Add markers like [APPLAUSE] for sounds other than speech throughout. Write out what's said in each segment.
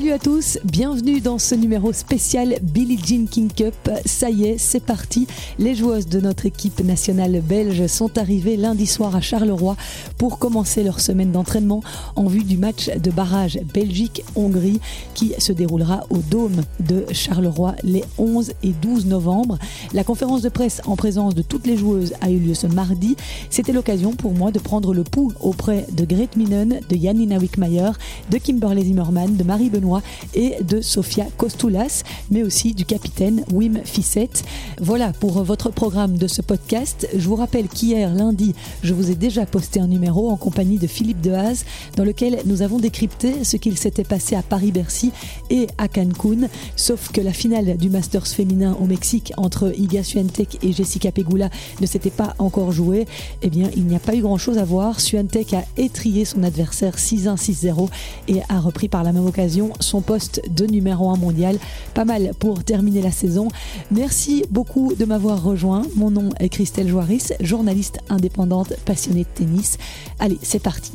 Salut à tous, bienvenue dans ce numéro spécial Billie Jean King Cup. Ça y est, c'est parti. Les joueuses de notre équipe nationale belge sont arrivées lundi soir à Charleroi pour commencer leur semaine d'entraînement en vue du match de barrage Belgique-Hongrie qui se déroulera au Dôme de Charleroi les 11 et 12 novembre. La conférence de presse en présence de toutes les joueuses a eu lieu ce mardi. C'était l'occasion pour moi de prendre le pouls auprès de Grete Minen, de Janina Wickmayer, de Kimberley Zimmerman, de Marie Benoît et de Sofia Kostoulas, mais aussi du capitaine Wim Fissette. Voilà pour votre programme de ce podcast. Je vous rappelle qu'hier, lundi, je vous ai déjà posté un numéro en compagnie de Philippe Dehaze dans lequel nous avons décrypté ce qu'il s'était passé à Paris-Bercy et à Cancun, sauf que la finale du Masters féminin au Mexique entre Iga Swiatek et Jessica Pegula ne s'était pas encore jouée. Eh bien, il n'y a pas eu grand-chose à voir. Swiatek a étrié son adversaire 6-1, 6-0 et a repris par la même occasion son poste de numéro 1 mondial. Pas mal pour terminer la saison. Merci beaucoup de m'avoir rejoint. Mon nom est Christelle Joaris, journaliste indépendante passionnée de tennis. Allez, c'est parti.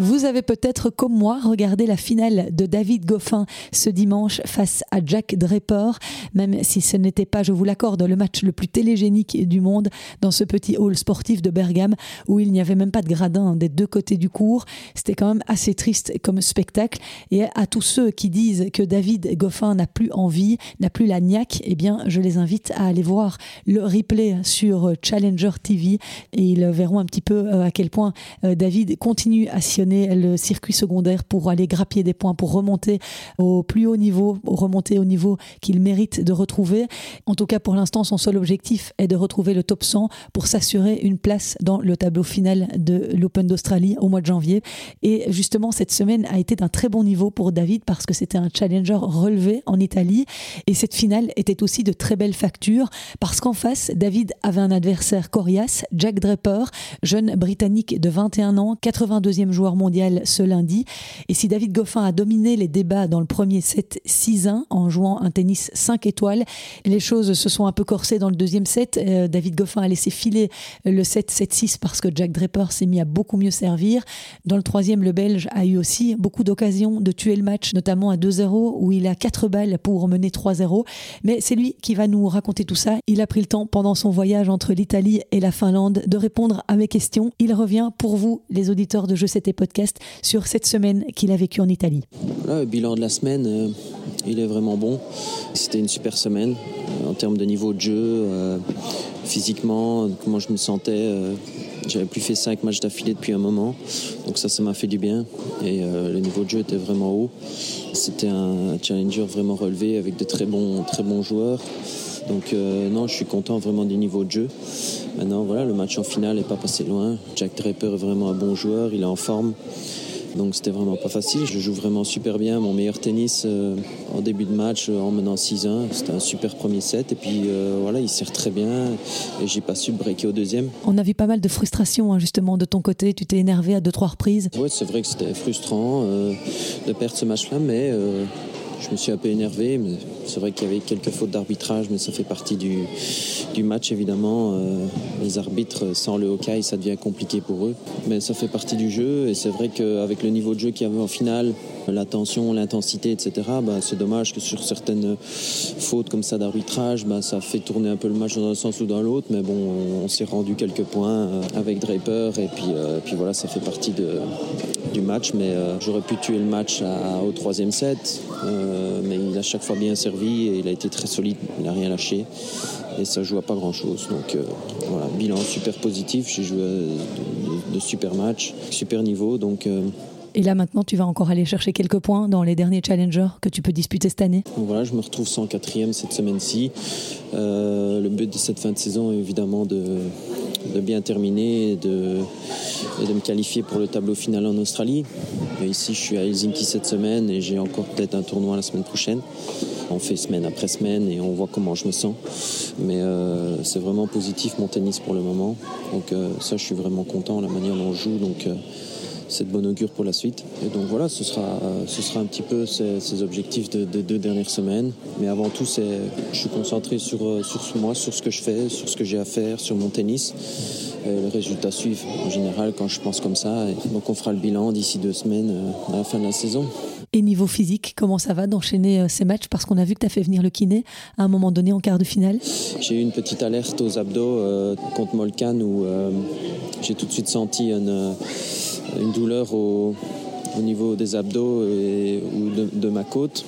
Vous avez peut-être, comme moi, regardé la finale de David Goffin ce dimanche face à Jack Draper, même si ce n'était pas, je vous l'accorde, le match le plus télégénique du monde dans ce petit hall sportif de Bergame où il n'y avait même pas de gradin des deux côtés du cours. C'était quand même assez triste comme spectacle. Et à tous ceux qui disent que David Goffin n'a plus envie, n'a plus la niaque, eh bien, je les invite à aller voir le replay sur Challenger TV et ils verront un petit peu euh, à quel point euh, David continue à sillonner le circuit secondaire pour aller grappiller des points, pour remonter au plus haut niveau, remonter au niveau qu'il mérite de retrouver. En tout cas, pour l'instant, son seul objectif est de retrouver le top 100 pour s'assurer une place dans le tableau final de l'Open d'Australie au mois de janvier. Et justement, cette semaine a été d'un très bon niveau pour David parce que c'était un challenger relevé en Italie. Et cette finale était aussi de très belle facture parce qu'en face, David avait un adversaire coriace, Jack Draper, jeune britannique de 21 ans, 82e joueur mondial ce lundi. Et si David Goffin a dominé les débats dans le premier set 6-1 en jouant un tennis 5 étoiles, les choses se sont un peu corsées dans le deuxième set. Euh, David Goffin a laissé filer le set 7-6 parce que Jack Draper s'est mis à beaucoup mieux servir. Dans le troisième, le Belge a eu aussi beaucoup d'occasions de tuer le match, notamment à 2-0 où il a 4 balles pour mener 3-0. Mais c'est lui qui va nous raconter tout ça. Il a pris le temps pendant son voyage entre l'Italie et la Finlande de répondre à mes questions. Il revient pour vous, les auditeurs de Jeux C'était podcast sur cette semaine qu'il a vécue en Italie. le bilan de la semaine, euh, il est vraiment bon. C'était une super semaine euh, en termes de niveau de jeu, euh, physiquement, comment je me sentais. j'avais plus fait 5 matchs d'affilée depuis un moment, donc ça, ça m'a fait du bien. Et le niveau de jeu était vraiment haut. C'était un challenger vraiment relevé avec de très bons, très bons joueurs. Donc non, je suis content vraiment du niveau de jeu. Maintenant, voilà, le match en finale n'est pas passé loin. Jack Draper est vraiment un bon joueur, il est en forme. Donc c'était vraiment pas facile. Je joue vraiment super bien. Mon meilleur tennis euh, en début de match euh, en menant 6-1. C'était un super premier set. Et puis euh, voilà, il sert très bien. Et j'ai pas su breaker au deuxième. On a vu pas mal de frustration hein, justement de ton côté. Tu t'es énervé à deux trois reprises. Oui, c'est vrai que c'était frustrant de perdre ce match-là, mais je me suis un peu énervé, c'est vrai qu'il y avait quelques fautes d'arbitrage, mais ça fait partie du, du match évidemment. Euh, les arbitres, sans le Hawkeye, ça devient compliqué pour eux. Mais ça fait partie du jeu, et c'est vrai qu'avec le niveau de jeu qu'il y avait en finale, la tension, l'intensité, etc., bah, c'est dommage que sur certaines fautes comme ça d'arbitrage, bah, ça fait tourner un peu le match dans un sens ou dans l'autre. Mais bon, on, s'est rendu quelques points euh, avec Draper, et puis, euh, puis voilà, ça fait partie de, du match. Mais j'aurais pu tuer le match au troisième set. Euh, mais il a chaque fois bien servi et il a été très solide, il n'a rien lâché et ça joue à pas grand chose. Donc euh, voilà, bilan super positif, j'ai joué de, super matchs, super niveau. Donc euh, et là maintenant, tu vas encore aller chercher quelques points dans les derniers challengers que tu peux disputer cette année Voilà, je me retrouve 104e cette semaine-ci. le but de cette fin de saison est évidemment de, bien terminer et de, me qualifier pour le tableau final en Australie. ici, je suis à Helsinki cette semaine et j'ai encore peut-être un tournoi la semaine prochaine. On fait semaine après semaine et on voit comment je me sens. Mais euh, c'est vraiment positif mon tennis pour le moment. Donc euh, ça, je suis vraiment content, la manière dont on joue. Donc euh, c'est de bon augure pour la suite. Et donc voilà, ce sera, un petit peu ces, objectifs de, deux dernières semaines. Mais avant tout, je suis concentré sur, sur moi, sur ce que je fais, sur ce que j'ai à faire, sur mon tennis. Et les résultats suivent en général quand je pense comme ça. donc on fera le bilan d'ici deux semaines à la fin de la saison. Et niveau physique, comment ça va d'enchaîner ces matchs? Parce qu'on a vu que tu as fait venir le kiné à un moment donné en quart de finale. J'ai eu une petite alerte aux abdos contre Molkan où j'ai tout de suite senti une, douleur au, niveau des abdos et, ou de, ma côte.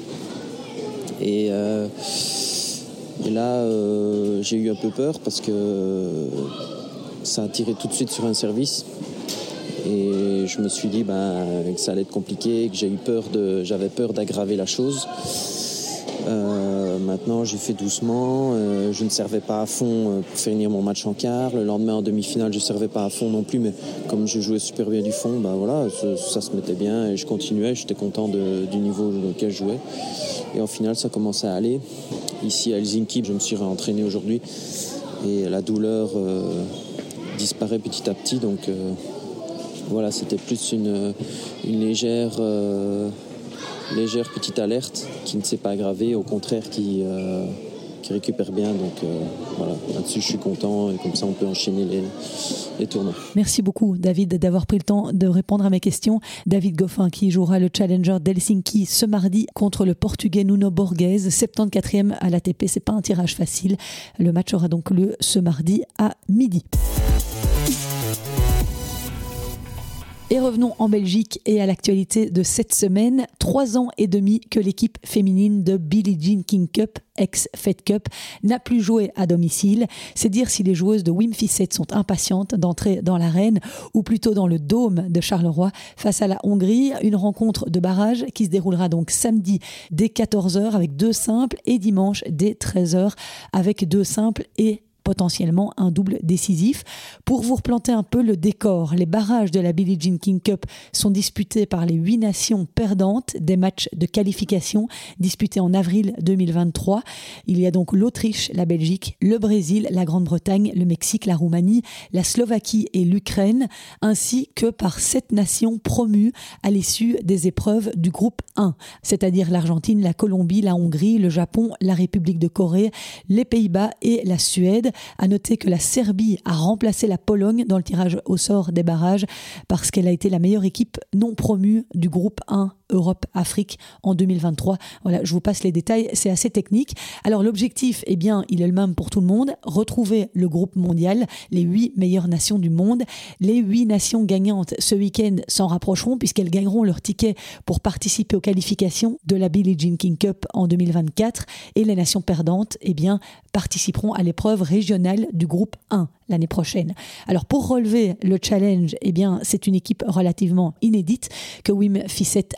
Et, euh, là, euh, j'ai eu un peu peur parce que ça a tiré tout de suite sur un service. Et je me suis dit ben, que ça allait être compliqué, que j'ai eu peur de, j'avais peur d'aggraver la chose. Euh, maintenant, j'ai fait doucement. Euh, je ne servais pas à fond euh, pour finir mon match en quart. Le lendemain, en demi-finale, je ne servais pas à fond non plus. Mais comme je jouais super bien du fond, bah voilà, ça, se mettait bien et je continuais. J'étais content du niveau auquel je jouais. Et en finale, ça commençait à aller. Ici à Helsinki, je me suis réentraîné aujourd'hui et la douleur disparaît petit à petit. Donc voilà, c'était plus une, légère légère petite alerte qui ne s'est pas aggravée, au contraire qui, euh, récupère bien. Donc euh, voilà, là-dessus je suis content et comme ça on peut enchaîner les, tournois. Merci beaucoup David d'avoir pris le temps de répondre à mes questions. David Goffin qui jouera le Challenger d'Helsinki ce mardi contre le Portugais Nuno Borges, 74e à l'ATP. C'est pas un tirage facile. Le match aura donc lieu ce mardi à midi. Et revenons en Belgique et à l'actualité de cette semaine. Trois ans et demi que l'équipe féminine de Billie Jean King Cup, ex-Fed Cup, n'a plus joué à domicile. C'est dire si les joueuses de Wim Fissette sont impatientes d'entrer dans l'arène ou plutôt dans le dôme de Charleroi face à la Hongrie. Une rencontre de barrage qui se déroulera donc samedi dès 14h avec deux simples et dimanche dès 13h avec deux simples et potentiellement un double décisif. Pour vous replanter un peu le décor, les barrages de la Billie Jean King Cup sont disputés par les huit nations perdantes des matchs de qualification disputés en avril 2023. Il y a donc l'Autriche, la Belgique, le Brésil, la Grande-Bretagne, le Mexique, la Roumanie, la Slovaquie et l'Ukraine, ainsi que par sept nations promues à l'issue des épreuves du groupe 1, c'est-à-dire l'Argentine, la Colombie, la Hongrie, le Japon, la République de Corée, les Pays-Bas et la Suède. À noter que la Serbie a remplacé la Pologne dans le tirage au sort des barrages parce qu'elle a été la meilleure équipe non promue du groupe 1 Europe-Afrique en 2023. Voilà, je vous passe les détails, c'est assez technique. Alors l'objectif, eh bien, il est le même pour tout le monde, retrouver le groupe mondial, les huit meilleures nations du monde. Les huit nations gagnantes ce week-end s'en rapprocheront puisqu'elles gagneront leur ticket pour participer aux qualifications de la Billie Jean King Cup en 2024 et les nations perdantes, eh bien, participeront à l'épreuve régionale du groupe 1 l'année prochaine. Alors pour relever le challenge, eh bien c'est une équipe relativement inédite que Wim Fissette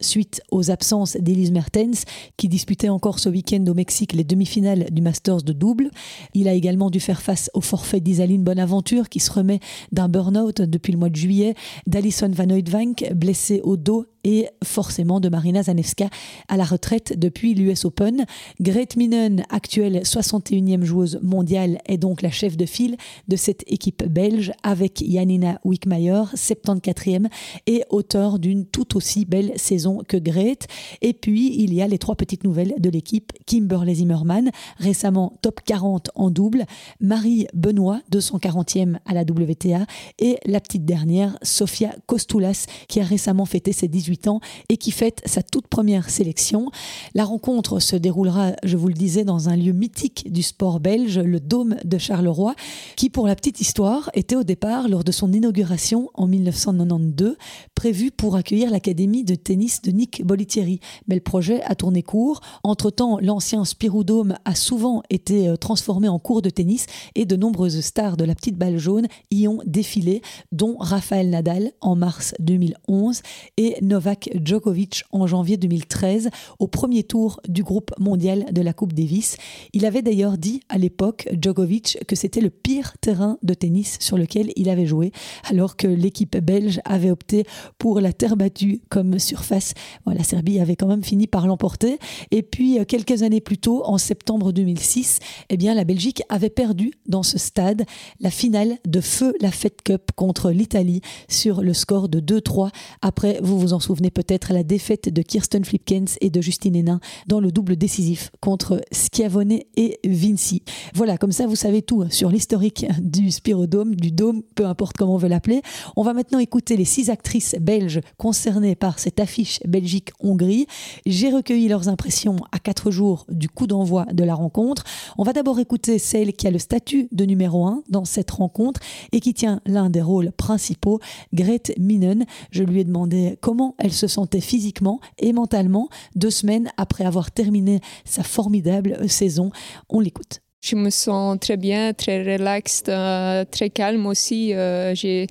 suite aux absences d'Elise Mertens qui disputait encore ce week-end au Mexique les demi-finales du Masters de double. Il a également dû faire face au forfait d'Isaline Bonaventure qui se remet d'un burn-out depuis le mois de juillet, d'Alison Van Oudvank blessée au dos et forcément de Marina Zanevska à la retraite depuis l'US Open. Grete Minen, actuelle 61e joueuse mondiale, est donc la chef de file de cette équipe belge avec Janina Wickmayer, 74e et auteur d'une tout aussi belle saison que Grete. Et puis il y a les trois petites nouvelles de l'équipe Kimberley Zimmerman, récemment top 40 en double, Marie Benoît, 240e à la WTA, et la petite dernière, Sofia Kostoulas, qui a récemment fêté ses 18 ans et qui fête sa toute première sélection. La rencontre se déroulera, je vous le disais, dans un lieu mythique du sport belge, le Dôme de Charleroi, qui, pour la petite histoire, était au départ, lors de son inauguration en 1992, prévu pour accueillir l'académie de tennis de Nick Bolitieri. Mais le projet a tourné court. Entre-temps, l'ancien Dôme a souvent été euh, transformé en cours de tennis et de nombreuses stars de la petite balle jaune y ont défilé, dont Raphaël Nadal en mars 2011 et Novak Djokovic en janvier 2013 au premier tour du groupe mondial de la Coupe Davis. Il avait d'ailleurs dit à l'époque, Djokovic, que c'était le pire terrain de tennis sur lequel il avait joué, alors que l'équipe belge avait opté pour la terre battue comme surface. la Serbie avait quand même fini par l'emporter. Et puis, euh, quelques années plus tôt, en septembre 2006, eh bien, la Belgique avait perdu dans ce stade la finale de Feu la Fête Cup contre l'Italie sur le score de 2-3. Après, vous vous en souvenez peut-être, la défaite de Kirsten Flipkens et de Justine Hénin dans le double décisif contre Schiavone et Vinci. Voilà, comme ça, vous savez tout sur l'historique du Spirodome, du Dôme, peu importe comment on veut l'appeler. On va maintenant écouter les six actrices belges concernées par cette affiche Belgique-Hongrie. J'ai recueilli leurs impressions à quatre jours du coup d'envoi de la rencontre. On va d'abord écouter celle qui a le statut de numéro un dans cette rencontre et qui tient l'un des rôles principaux, Grete Minen. Je lui ai demandé comment elle se sentait physiquement et mentalement deux semaines après avoir terminé sa formidable saison. On l'écoute. Je me sens très bien, très relax, euh, très calme aussi. Euh, j'ai,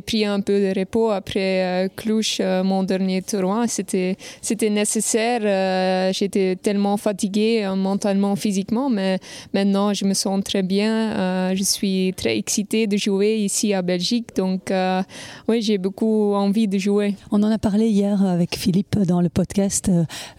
pris un peu de repos après euh, Cluj, mon dernier tournoi. C'était, nécessaire. j'étais tellement fatiguée mentalement, physiquement, mais maintenant je me sens très bien. je suis très excitée de jouer ici à Belgique. Donc, oui, j'ai beaucoup envie de jouer. On en a parlé hier avec Philippe dans le podcast.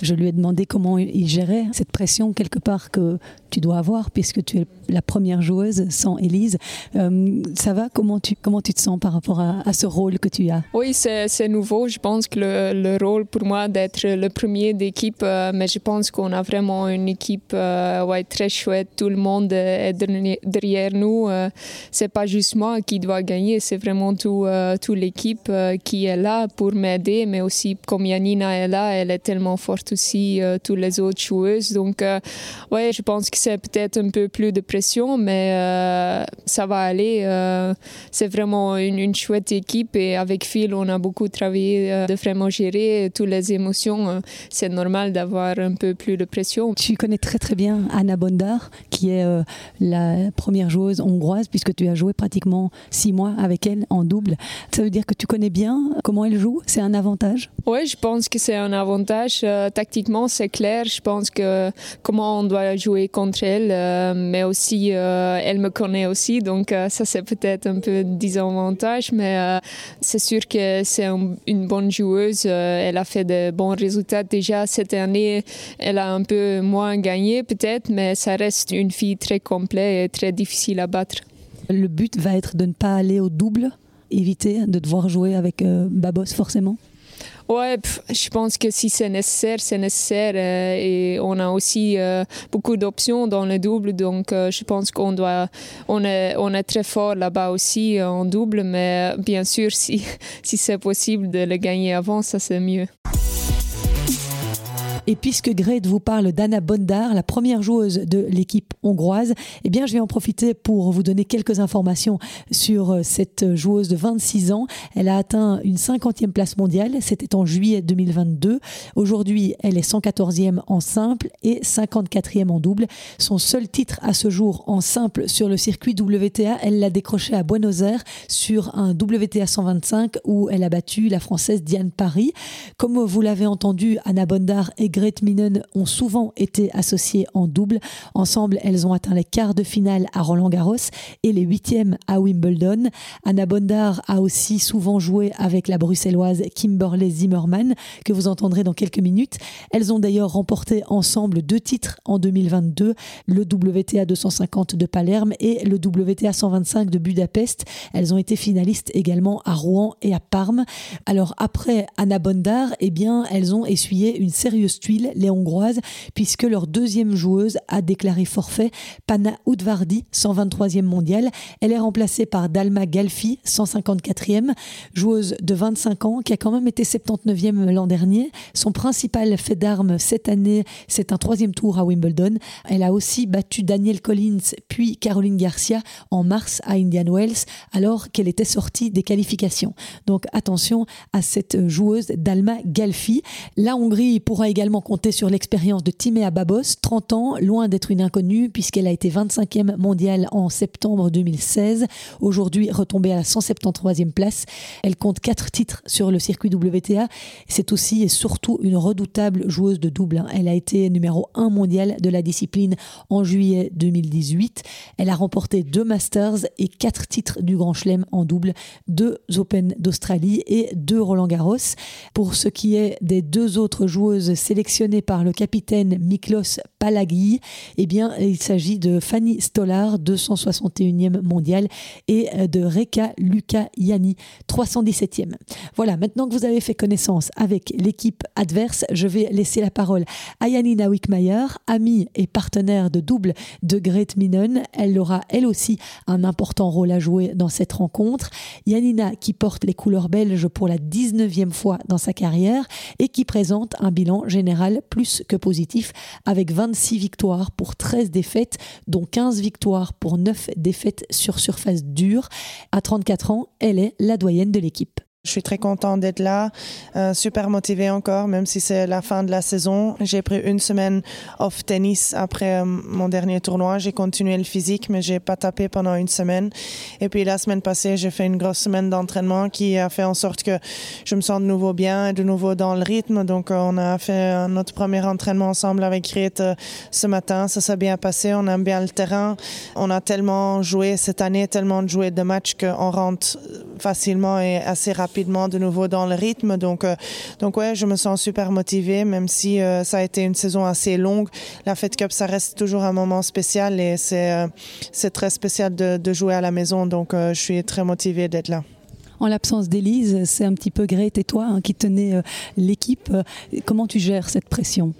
Je lui ai demandé comment il gérait cette pression quelque part que tu dois avoir puisque tu es la première joueuse sans Elise. Euh, ça va comment tu, comment tu te sens par rapport à, ce rôle que tu as? Oui, c'est nouveau. Je pense que le, rôle pour moi d'être le premier d'équipe, euh, mais je pense qu'on a vraiment une équipe euh, ouais, très chouette. Tout le monde est derrière nous. c'est pas juste moi qui dois gagner, c'est vraiment tout, toute l'équipe qui est là pour m'aider, mais aussi comme Yanina est là, elle est tellement forte aussi, toutes les autres joueuses. Donc, ouais, je pense que c'est peut-être un peu plus de pression, mais euh, ça va aller. Euh, c'est vraiment une, chouette équipe et avec Phil, on a beaucoup travaillé euh, de vraiment gérer toutes les émotions. c'est normal d'avoir un peu plus de pression. Tu connais très très bien Anna Bondar, qui est la première joueuse hongroise, puisque tu as joué pratiquement six mois avec elle en double. Ça veut dire que tu connais bien comment elle joue? C'est un avantage? Oui, je pense que c'est un avantage. tactiquement, c'est clair. Je pense que comment on doit jouer contre elle, euh, mais aussi euh, elle me connaît aussi, donc euh, ça c'est peut-être un peu désavantage, mais c'est sûr que c'est une bonne joueuse. elle a fait de bons résultats déjà cette année. Elle a un peu moins gagné peut-être, mais ça reste une fille très complète et très difficile à battre. Le but va être de ne pas aller au double, éviter de devoir jouer avec Babos forcément Ouais, je pense que si c'est nécessaire, c'est nécessaire. Euh, et on a aussi euh, beaucoup d'options dans le double. Donc, euh, je pense qu'on doit. On est, on est très fort là-bas aussi en double. Mais bien sûr, si, [LAUGHS] si c'est possible de le gagner avant, ça c'est mieux. Et puisque Grete vous parle d'Anna Bondar, la première joueuse de l'équipe hongroise, eh bien, je vais en profiter pour vous donner quelques informations sur euh, cette joueuse de 26 ans. Elle a atteint une 50e place mondiale. C'était en juillet 2022. Aujourd'hui, elle est 114e en simple et 54e en double. Son seul titre à ce jour en simple sur le circuit WTA, elle l'a décroché à Buenos Aires sur un WTA 125 où elle a battu la française Diane Paris. Comme vous l'avez entendu, Anna Bondar et Grete Minen ont souvent été associées en double. Ensemble, elles ont atteint les quarts de finale à Roland Garros et les huitièmes à Wimbledon. Anna Bondar a aussi souvent joué avec la bruxelloise Kimberley Zimmerman, que vous entendrez dans quelques minutes. Elles ont d'ailleurs remporté ensemble deux titres en 2022, le WTA 250 de Palerme et le WTA 125 de Budapest. Elles ont été finalistes également à Rouen et à Parme. Alors après Anna Bondar, eh bien, elles ont essuyé une sérieuse les Hongroises, puisque leur deuxième joueuse a déclaré forfait, Pana Udvardi, 123e mondiale. Elle est remplacée par Dalma Galfi, 154e, joueuse de 25 ans, qui a quand même été 79e l'an dernier. Son principal fait d'armes cette année, c'est un troisième tour à Wimbledon. Elle a aussi battu Daniel Collins puis Caroline Garcia en mars à Indian Wells, alors qu'elle était sortie des qualifications. Donc attention à cette joueuse Dalma Galfi. La Hongrie pourra également également sur l'expérience de Timéa Babos, 30 ans, loin d'être une inconnue puisqu'elle a été 25e mondiale en septembre 2016. Aujourd'hui retombée à la 173e place. Elle compte 4 titres sur le circuit WTA. C'est aussi et surtout une redoutable joueuse de double. Elle a été numéro 1 mondial de la discipline en juillet 2018. Elle a remporté deux Masters et 4 titres du Grand Chelem en double, deux Open d'Australie et deux Roland Garros. Pour ce qui est des deux autres joueuses sélectionnées par le capitaine Miklos Palagi, eh bien, il s'agit de Fanny Stolar, 261e mondiale, et de Reka Yanni, 317e. Voilà, maintenant que vous avez fait connaissance avec l'équipe adverse, je vais laisser la parole à Janina Wickmayer, amie et partenaire de double de Grete Minen. Elle aura elle aussi un important rôle à jouer dans cette rencontre. Janina qui porte les couleurs belges pour la 19e fois dans sa carrière et qui présente un bilan général plus que positif avec 26 victoires pour 13 défaites, dont 15 victoires pour 9 défaites sur surface dure. À 34 ans, elle est la doyenne de l'équipe. Je suis très content d'être là, euh, super motivé encore, même si c'est la fin de la saison. J'ai pris une semaine off tennis après euh, mon dernier tournoi. J'ai continué le physique, mais j'ai pas tapé pendant une semaine. Et puis la semaine passée, j'ai fait une grosse semaine d'entraînement qui a fait en sorte que je me sens de nouveau bien et de nouveau dans le rythme. Donc euh, on a fait notre premier entraînement ensemble avec Riet ce matin. Ça s'est bien passé. On aime bien le terrain. On a tellement joué cette année, tellement joué de matchs qu'on rentre facilement et assez rapidement rapidement de nouveau dans le rythme. Donc, euh, donc ouais, je me sens super motivée, même si euh, ça a été une saison assez longue. La Fed Cup, ça reste toujours un moment spécial et c'est euh, c'est très spécial de, de, jouer à la maison. Donc, je suis très motivée d'être là. En l'absence d'Élise, c'est un petit peu Grete et toi hein, qui tenez l'équipe. Comment tu gères cette pression?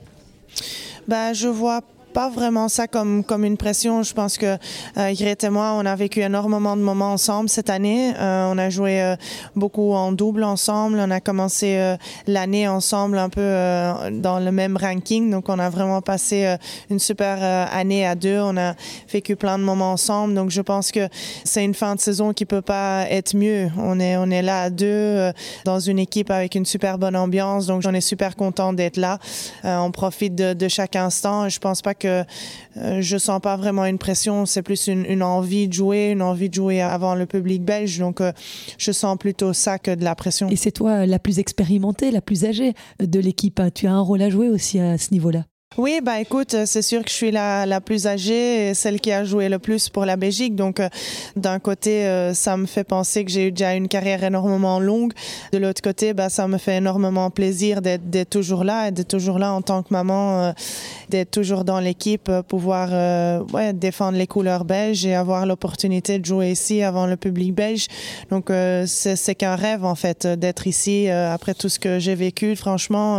Bah, je vois pas vraiment ça comme, comme une pression. Je pense que euh, et moi, on a vécu énormément de moments ensemble cette année. Euh, on a joué euh, beaucoup en double ensemble. On a commencé euh, l'année ensemble un peu dans le même ranking. Donc, on a vraiment passé une super année à deux. On a vécu plein de moments ensemble. Donc, je pense que c'est une fin de saison qui peut pas être mieux. On est, on est là à deux dans une équipe avec une super bonne ambiance. Donc, j'en ai super content d'être là. on profite de, de chaque instant. Je pense pas euh, je sens pas vraiment une pression, c'est plus une, envie de jouer, une envie de jouer avant le public belge. Donc, euh, je sens plutôt ça que de la pression. Et c'est toi la plus expérimentée, la plus âgée de l'équipe. Tu as un rôle à jouer aussi à ce niveau-là. Oui, bah écoute, euh, c'est sûr que je suis la, la plus âgée et celle qui a joué le plus pour la Belgique. Donc, euh, d'un côté, euh, ça me fait penser que j'ai eu déjà une carrière énormément longue. De l'autre côté, bah, ça me fait énormément plaisir d'être toujours là et d'être toujours là en tant que maman, d'être toujours dans l'équipe, pouvoir ouais, défendre les couleurs belges et avoir l'opportunité de jouer ici avant le public belge. Donc, c'est qu'un rêve, en fait, d'être ici après tout ce que j'ai vécu. Franchement,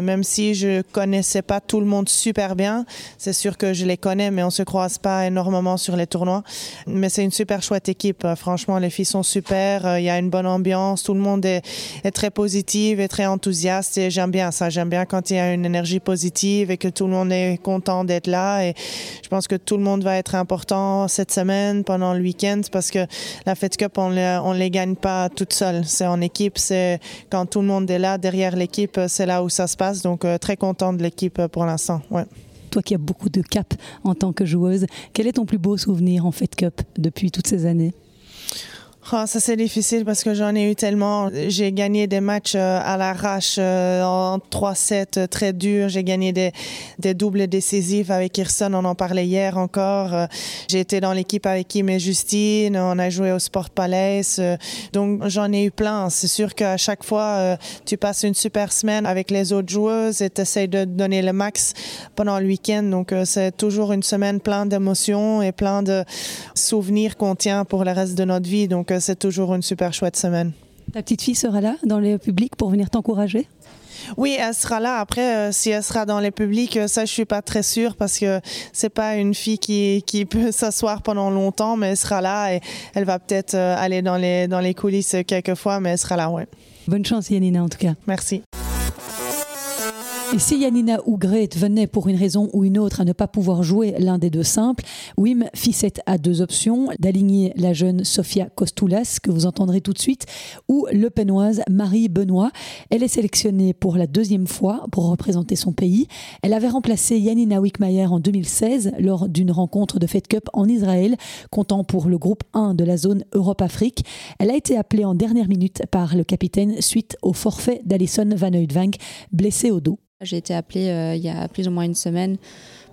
même si je connaissais pas tout le monde super bien. C'est sûr que je les connais, mais on se croise pas énormément sur les tournois. Mais c'est une super chouette équipe. Franchement, les filles sont super. Il y a une bonne ambiance. Tout le monde est, très positif et très enthousiaste. Et j'aime bien ça. J'aime bien quand il y a une énergie positive et que tout le monde est content d'être là. Et je pense que tout le monde va être important cette semaine pendant le week-end parce que la Fed Cup, on ne on les gagne pas toute seule. C'est en équipe. C'est quand tout le monde est là derrière l'équipe, c'est là où ça se passe. Donc, euh, très content de l'équipe pour l'instant. Toi qui as beaucoup de cap en tant que joueuse, quel est ton plus beau souvenir en Fed Cup depuis toutes ces années? Oh, ça c'est difficile parce que j'en ai eu tellement. J'ai gagné des matchs euh, à l'arrache euh, en 3-7 euh, très durs. J'ai gagné des, des doubles décisifs avec Kirsten, on en parlait hier encore. J'ai été dans l'équipe avec Kim et Justine, on a joué au Sport Palace. Donc j'en ai eu plein. C'est sûr qu'à chaque fois, tu passes une super semaine avec les autres joueuses et tu essaies de donner le max pendant le week-end. Donc c'est toujours une semaine pleine d'émotions et plein de souvenirs qu'on tient pour le reste de notre vie. Donc c'est toujours une super chouette semaine. Ta petite fille sera là dans le public pour venir t'encourager? Oui, elle sera là. Après, euh, si elle sera dans les publics, euh, ça, je suis pas très sûre parce que c'est pas une fille qui, qui peut [LAUGHS] s'asseoir pendant longtemps, mais elle sera là et elle va peut-être euh, aller dans les, dans les coulisses quelques fois, mais elle sera là, ouais. Bonne chance, Yanina, en tout cas. Merci. Et si Yanina ou Grete venaient pour une raison ou une autre à ne pas pouvoir jouer l'un des deux simples, Wim Fisset a deux options, d'aligner la jeune Sofia Kostoulas, que vous entendrez tout de suite, ou le penoise Marie Benoît. Elle est sélectionnée pour la deuxième fois pour représenter son pays. Elle avait remplacé Yanina Wickmayer en 2016 lors d'une rencontre de Fed Cup en Israël, comptant pour le groupe 1 de la zone Europe-Afrique. Elle a été appelée en dernière minute par le capitaine suite au forfait d'Alison Van Oudvank, blessée au dos. J'ai été appelée euh, il y a plus ou moins une semaine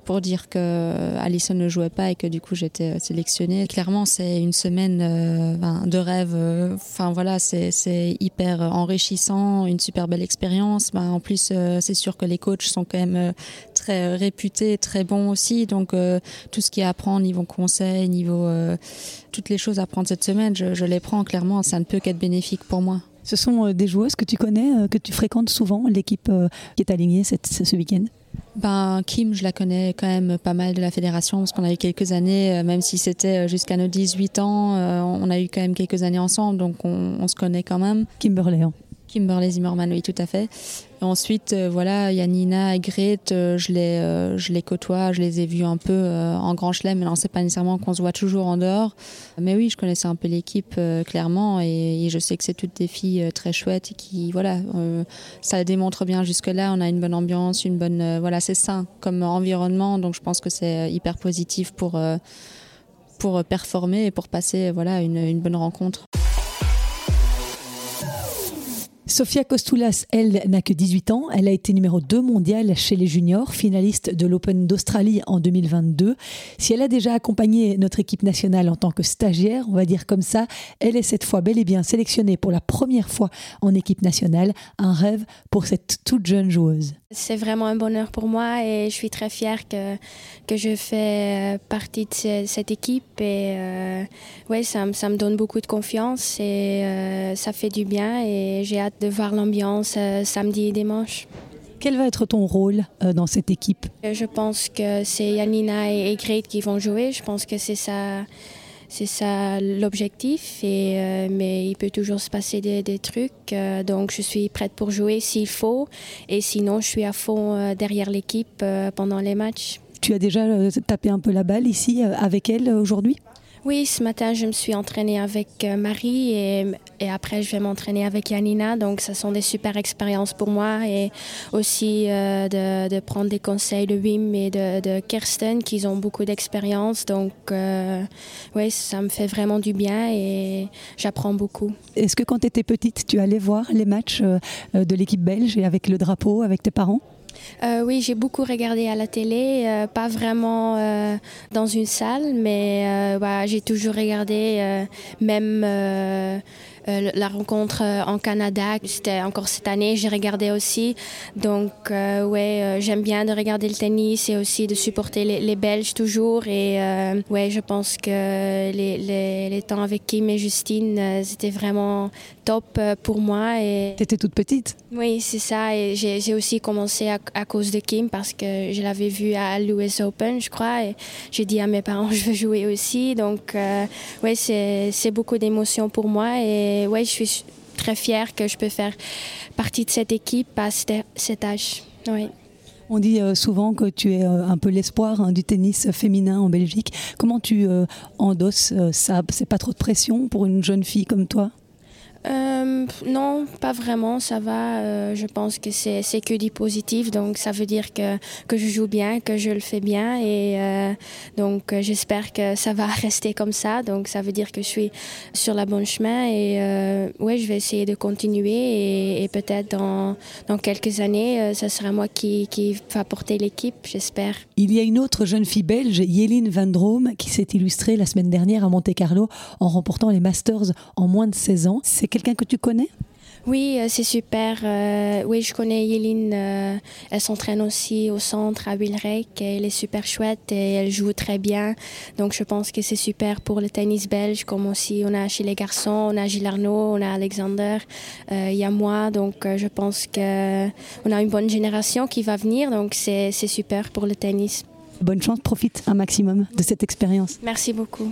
pour dire que euh, Alison ne jouait pas et que du coup j'étais euh, sélectionnée. Clairement, c'est une semaine de rêve. Enfin voilà, c'est hyper enrichissant, une super belle expérience. Ben, en plus, c'est sûr que les coachs sont quand même très réputés, très bons aussi. Donc tout ce qui est à apprendre niveau conseil, niveau toutes les choses à prendre cette semaine, je, je les prends clairement. Ça ne peut qu'être bénéfique pour moi. Ce sont euh, des joueuses que tu connais, euh, que tu fréquentes souvent, l'équipe euh, qui est alignée ce week-end? Ben, Kim, je la connais quand même pas mal de la fédération parce qu'on a eu quelques années, même si c'était jusqu'à nos 18 ans, on a eu quand même quelques années ensemble, donc on, se connaît quand même. Kimberley. Hein. Kimberley Zimmerman, oui, tout à fait. ensuite, euh, voilà, il y a Nina et Grete, euh, je, les, euh, je les côtoie, je les ai vus un peu en grand chelem, mais non, c'est pas nécessairement qu'on se voit toujours en dehors. Mais oui, je connaissais un peu l'équipe, clairement, et, je sais que c'est toutes des filles très chouettes et qui, voilà, ça démontre bien jusque-là, on a une bonne ambiance, une bonne, voilà, c'est sain comme environnement, donc je pense que c'est hyper positif pour, pour performer et pour passer, voilà, une bonne rencontre. Sofia Kostoulas, elle, n'a que 18 ans. Elle a été numéro 2 mondiale chez les juniors, finaliste de l'Open d'Australie en 2022. Si elle a déjà accompagné notre équipe nationale en tant que stagiaire, on va dire comme ça, elle est cette fois bel et bien sélectionnée pour la première fois en équipe nationale. Un rêve pour cette toute jeune joueuse. C'est vraiment un bonheur pour moi et je suis très fière que, que je fais partie de cette équipe. Et euh, ouais, ça, ça, me donne beaucoup de confiance et euh, ça fait du bien. Et j'ai hâte de voir l'ambiance euh, samedi et dimanche. Quel va être ton rôle dans cette équipe? Je pense que c'est Yanina et Grete qui vont jouer. Je pense que c'est ça c'est ça l'objectif. Euh, mais il peut toujours se passer des, des trucs. Euh, donc je suis prête pour jouer s'il faut. Et sinon, je suis à fond euh, derrière l'équipe pendant les matchs. Tu as déjà tapé un peu la balle ici avec elle aujourd'hui? Oui, ce matin, je me suis entraînée avec euh, Marie et, après, je vais m'entraîner avec Yanina. Donc, ce sont des super expériences pour moi et aussi euh, de, prendre des conseils de Wim et de, de Kirsten qui ont beaucoup d'expérience. Donc, euh, oui, ça me fait vraiment du bien et j'apprends beaucoup. Est-ce que quand tu étais petite, tu allais voir les matchs de l'équipe belge et avec le drapeau, avec tes parents? Euh, oui, j'ai beaucoup regardé à la télé, euh, pas vraiment euh, dans une salle, mais bah, j'ai toujours regardé, même la rencontre en Canada, c'était encore cette année, j'ai regardé aussi. Donc, ouais, j'aime bien de regarder le tennis et aussi de supporter les, Belges toujours. Et ouais, je pense que les, les, les, temps avec Kim et Justine, c'était vraiment top pour moi. Et... étais toute petite Oui, c'est ça. Et j'ai aussi commencé à, à, cause de Kim parce que je l'avais vu à l'US Open, je crois. Et j'ai dit à mes parents, [LAUGHS] je veux jouer aussi. Donc, euh, ouais, c'est beaucoup d'émotions pour moi. Et ouais, je suis très fière que je peux faire partie de cette équipe à cet âge. Oui. On dit euh, souvent que tu es euh, un peu l'espoir hein, du tennis féminin en Belgique. Comment tu endosses ça? C'est pas trop de pression pour une jeune fille comme toi? Euh, non, pas vraiment, ça va. Euh, je pense que c'est que du positif, donc ça veut dire que, que je joue bien, que je le fais bien, et euh, donc j'espère que ça va [LAUGHS] rester comme ça. Donc ça veut dire que je suis sur la bonne chemin, et ouais, je vais essayer de continuer, et, peut-être dans, dans quelques années, ça sera moi qui, qui va porter l'équipe, j'espère. Il y a une autre jeune fille belge, Yéline Van Drome, qui s'est illustrée la semaine dernière à Monte-Carlo en remportant les Masters en moins de 16 ans. Quelqu'un que tu connais? Oui, euh, c'est super. Euh, oui, je connais Yéline. Euh, elle s'entraîne aussi au centre à Wilrijk. Elle est super chouette et elle joue très bien. Donc, je pense que c'est super pour le tennis belge, comme aussi on a chez les garçons, on a Gilles Arnaud, on a Alexander, il y a moi. Donc, je pense qu'on a une bonne génération qui va venir. Donc, c'est super pour le tennis. Bonne chance, profite un maximum de cette expérience. Merci beaucoup.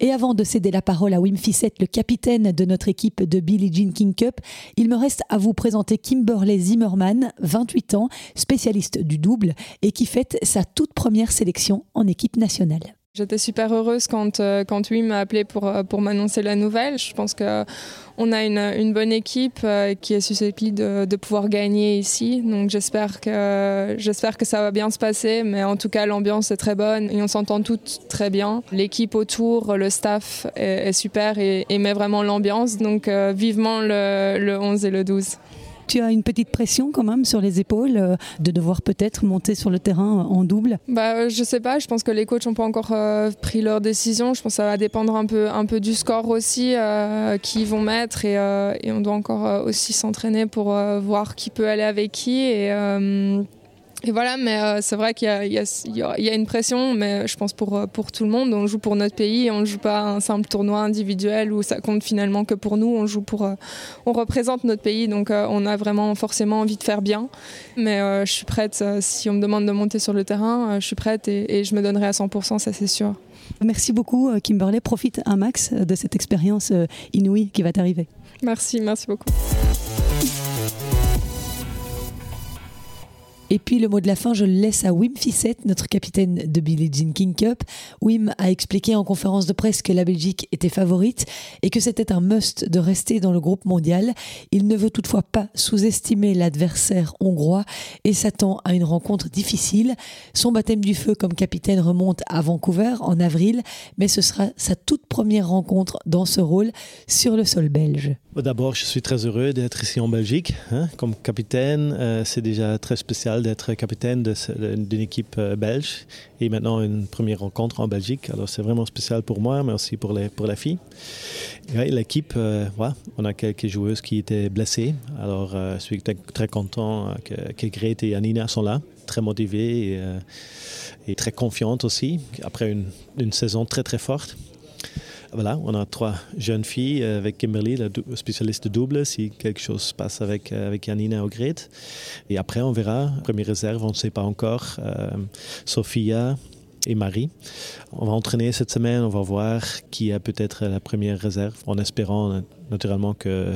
Et avant de céder la parole à Wim Fissette, le capitaine de notre équipe de Billie Jean King Cup, il me reste à vous présenter Kimberley Zimmerman, 28 ans, spécialiste du double et qui fête sa toute première sélection en équipe nationale. J'étais super heureuse quand, euh, quand Wim m'a appelé pour, euh, pour m'annoncer la nouvelle. Je pense qu'on a une, une, bonne équipe euh, qui est susceptible de, pouvoir gagner ici. Donc j'espère que, que ça va bien se passer. Mais en tout cas, l'ambiance est très bonne et on s'entend toutes très bien. L'équipe autour, le staff est, est super et, et, met vraiment l'ambiance. Donc vivement le, le 11 et le 12 tu as une petite pression quand même sur les épaules euh, de devoir peut-être monter sur le terrain en double? Bah, euh, Je sais pas, je pense que les coachs n'ont pas encore euh, pris leur décision. Je pense que ça va dépendre un peu, un peu du score aussi euh, qu'ils vont mettre et, et, on doit encore aussi s'entraîner pour voir qui peut aller avec qui. Et, et voilà, mais euh, c'est vrai qu'il y, y, y, a une pression, mais je pense pour, pour tout le monde. On joue pour notre pays, on ne joue pas un simple tournoi individuel où ça compte finalement que pour nous. On joue pour, euh, on représente notre pays, donc euh, on a vraiment forcément envie de faire bien. Mais euh, je suis prête, si on me demande de monter sur le terrain, je suis prête et, et je me donnerai à 100%, ça c'est sûr. Merci beaucoup, Kimberley. Profite un max de cette expérience inouïe qui va t'arriver. Merci, merci beaucoup. Et puis le mot de la fin, je le laisse à Wim Fissette, notre capitaine de Billie Jean King Cup. Wim a expliqué en conférence de presse que la Belgique était favorite et que c'était un must de rester dans le groupe mondial. Il ne veut toutefois pas sous-estimer l'adversaire hongrois et s'attend à une rencontre difficile. Son baptême du feu comme capitaine remonte à Vancouver en avril, mais ce sera sa toute première rencontre dans ce rôle sur le sol belge. D'abord, je suis très heureux d'être ici en Belgique. Hein, comme capitaine, euh, c'est déjà très spécial d'être capitaine d'une équipe euh, belge et maintenant une première rencontre en Belgique. Alors c'est vraiment spécial pour moi, mais aussi pour, les, pour la fille. L'équipe, euh, on a quelques joueuses qui étaient blessées. Alors euh, je suis très, content que, que Grete et Anina sont là, très motivées et, et très confiantes aussi, après une, une saison très très forte. Voilà, on a trois jeunes filles avec Kimberly, la spécialiste de double, si quelque chose se passe avec, avec Janina ou Grete. Et après, on verra. Première réserve, on ne sait pas encore. Euh, Sophia et Marie. On va entraîner cette semaine, on va voir qui a peut-être la première réserve, en espérant naturellement que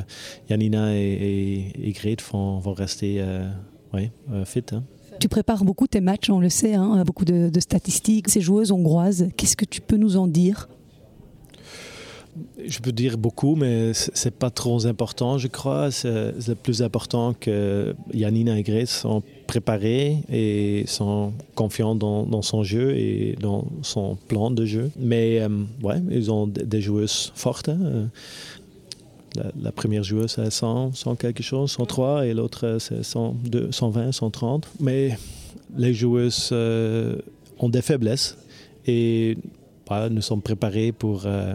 Janina et, et, et Grete vont, rester euh, euh, fit. Hein. Tu prépares beaucoup tes matchs, on le sait, hein, beaucoup de statistiques. Ces joueuses hongroises, qu'est-ce que tu peux nous en dire? Je peux dire beaucoup, mais c'est pas trop important, je crois. C'est plus important que Yanina et Grace sont préparés et sont confiants dans, son jeu et dans son plan de jeu. Mais euh, ouais, ils ont des joueuses fortes. Hein. La, première joueuse, c'est 100, 100 quelque chose, 103, et l'autre, c'est 102, 120, 130. Mais les joueuses euh, ont des faiblesses et nous sommes préparés pour... Euh,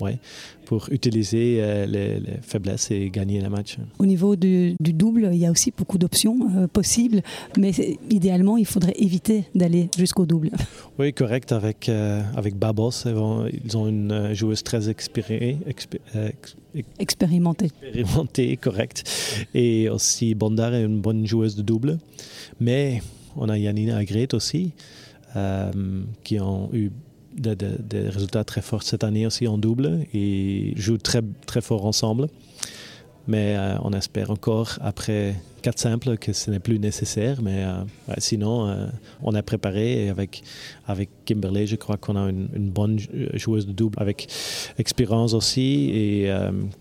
ouais, pour utiliser euh, les, les, faiblesses et gagner le match. Au niveau du, du double, il y a aussi beaucoup d'options euh, possibles, mais idéalement, il faudrait éviter d'aller jusqu'au double. [LAUGHS] Oui, correct. Avec, euh, avec Babos, ils ont une joueuse très expérée, expé, ex, expérimentée. Expérimentée, correct. Et aussi Bondar est une bonne joueuse de double. Mais on a Yanina Agret aussi, qui ont eu des de, de résultats très forts cette année aussi en double et jouent très, très fort ensemble. Mais euh, on espère encore, après quatre simples, que ce n'est plus nécessaire. Mais euh, sinon, euh, on a préparé et avec, avec Kimberley, je crois qu'on a une, bonne joueuse de double avec expérience aussi et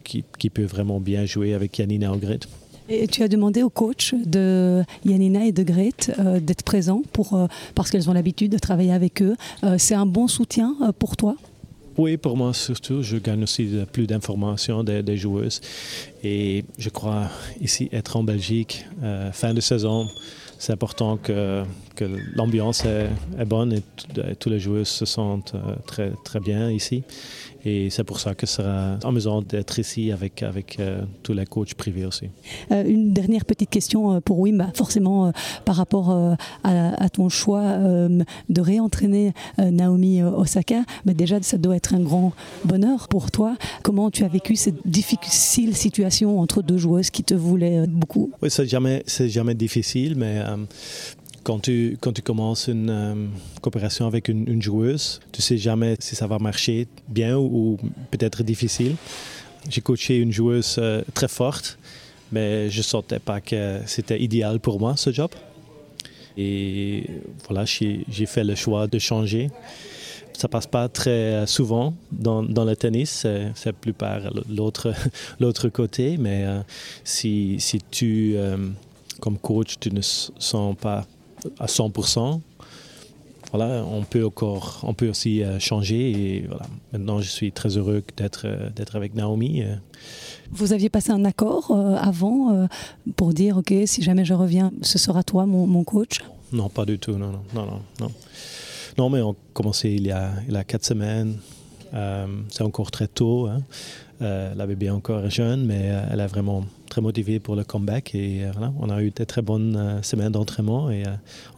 qui, qui, peut vraiment bien jouer avec Yanina Ogret. Et tu as demandé au coach de Yanina et de Grete euh, d'être présents pour, euh, parce qu'elles ont l'habitude de travailler avec eux. Euh, C'est un bon soutien pour toi? Oui, pour moi surtout, je gagne aussi plus d'informations des, joueuses. Et je crois ici être en Belgique, fin de saison, c'est important que, que l'ambiance est, est, bonne et tous les joueuses se sentent euh, très, très bien ici. Et c'est pour ça que ce sera amusant d'être ici avec, avec euh, tous les coachs privés aussi. Euh, une dernière petite question pour Wim, bah, forcément euh, par rapport euh, à, à, ton choix euh, de réentraîner Naomi Osaka, déjà ça doit être un grand bonheur pour toi. Comment tu as vécu cette difficile situation entre deux joueuses qui te voulaient beaucoup? Oui, c'est jamais, jamais difficile, mais quand tu, quand tu commences une euh, coopération avec une, joueuse, tu sais jamais si ça va marcher bien ou, peut-être difficile. J'ai coaché une joueuse euh, très forte, mais je ne sentais pas que c'était idéal pour moi, ce job. Et voilà, j'ai fait le choix de changer. Ça passe pas très souvent dans, dans le tennis, c'est plus par [LAUGHS] l'autre côté, mais euh, si, si tu, comme coach, tu ne sens pas à 100%. Voilà, on peut encore, on peut aussi euh, changer et voilà. Maintenant, je suis très heureux d'être euh, d'être avec Naomi. Euh. Vous aviez passé un accord avant pour dire ok, si jamais je reviens, ce sera toi mon, coach? Non, pas du tout. Non, non, non, non. Non, mais on a commencé il y a, il y a quatre semaines. C'est encore très tôt. Hein. La bébé est encore jeune, mais elle a vraiment très motivé pour le comeback et euh, voilà, on a eu des très bonnes euh, semaines d'entraînement et euh,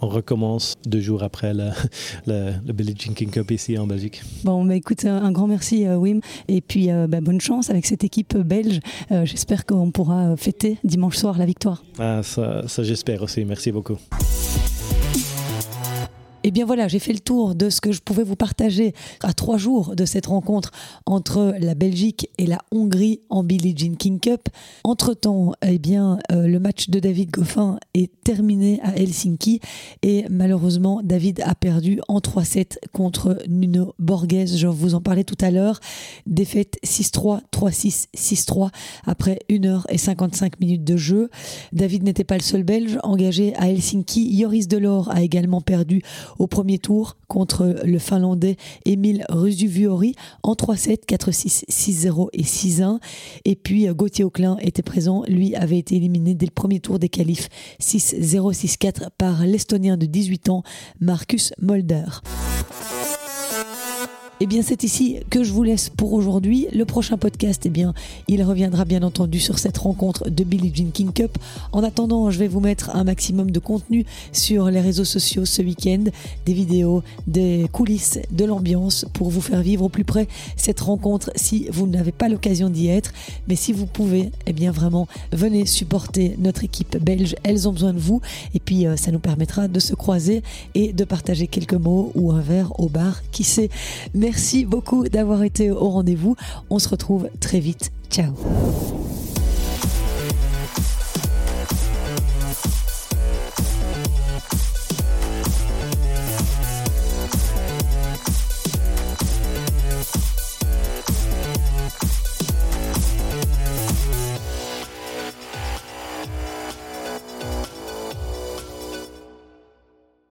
on recommence deux jours après le, [LAUGHS] le, Billie Jean King Cup ici en Belgique. Bon, bah, écoute, un grand merci Wim et puis bah, bonne chance avec cette équipe belge. j'espère qu'on pourra fêter dimanche soir la victoire. Ah, ça, ça j'espère aussi. Merci beaucoup. Eh bien voilà, j'ai fait le tour de ce que je pouvais vous partager à trois jours de cette rencontre entre la Belgique et la Hongrie en Billie Jean King Cup. Entre-temps, eh bien, euh, le match de David Goffin est terminé à Helsinki et malheureusement, David a perdu en 3-7 contre Nuno Borges. Je vous en parlais tout à l'heure. Défaite 6-3, 3-6, 6-3 après 1h55 minutes de jeu. David n'était pas le seul Belge engagé à Helsinki. Yoris Delors a également perdu au premier tour contre le Finlandais Emile Rusuvuori en 3-7, 4-6, 6-0 et 6-1. Et puis euh, Gauthier Auclin était présent, lui avait été éliminé dès le premier tour des qualifs 6-0, 6-4 par l'Estonien de 18 ans Marcus Molder. Eh bien, c'est ici que je vous laisse pour aujourd'hui. Le prochain podcast, eh bien, il reviendra bien entendu sur cette rencontre de Billie Jean King Cup. En attendant, je vais vous mettre un maximum de contenu sur les réseaux sociaux ce week-end, des vidéos, des coulisses, de l'ambiance pour vous faire vivre au plus près cette rencontre si vous n'avez pas l'occasion d'y être. Mais si vous pouvez, eh bien, vraiment, venez supporter notre équipe belge. Elles ont besoin de vous. Et puis, euh, ça nous permettra de se croiser et de partager quelques mots ou un verre au bar. Qui sait? Merci beaucoup d'avoir été au rendez-vous. On se retrouve très vite. Ciao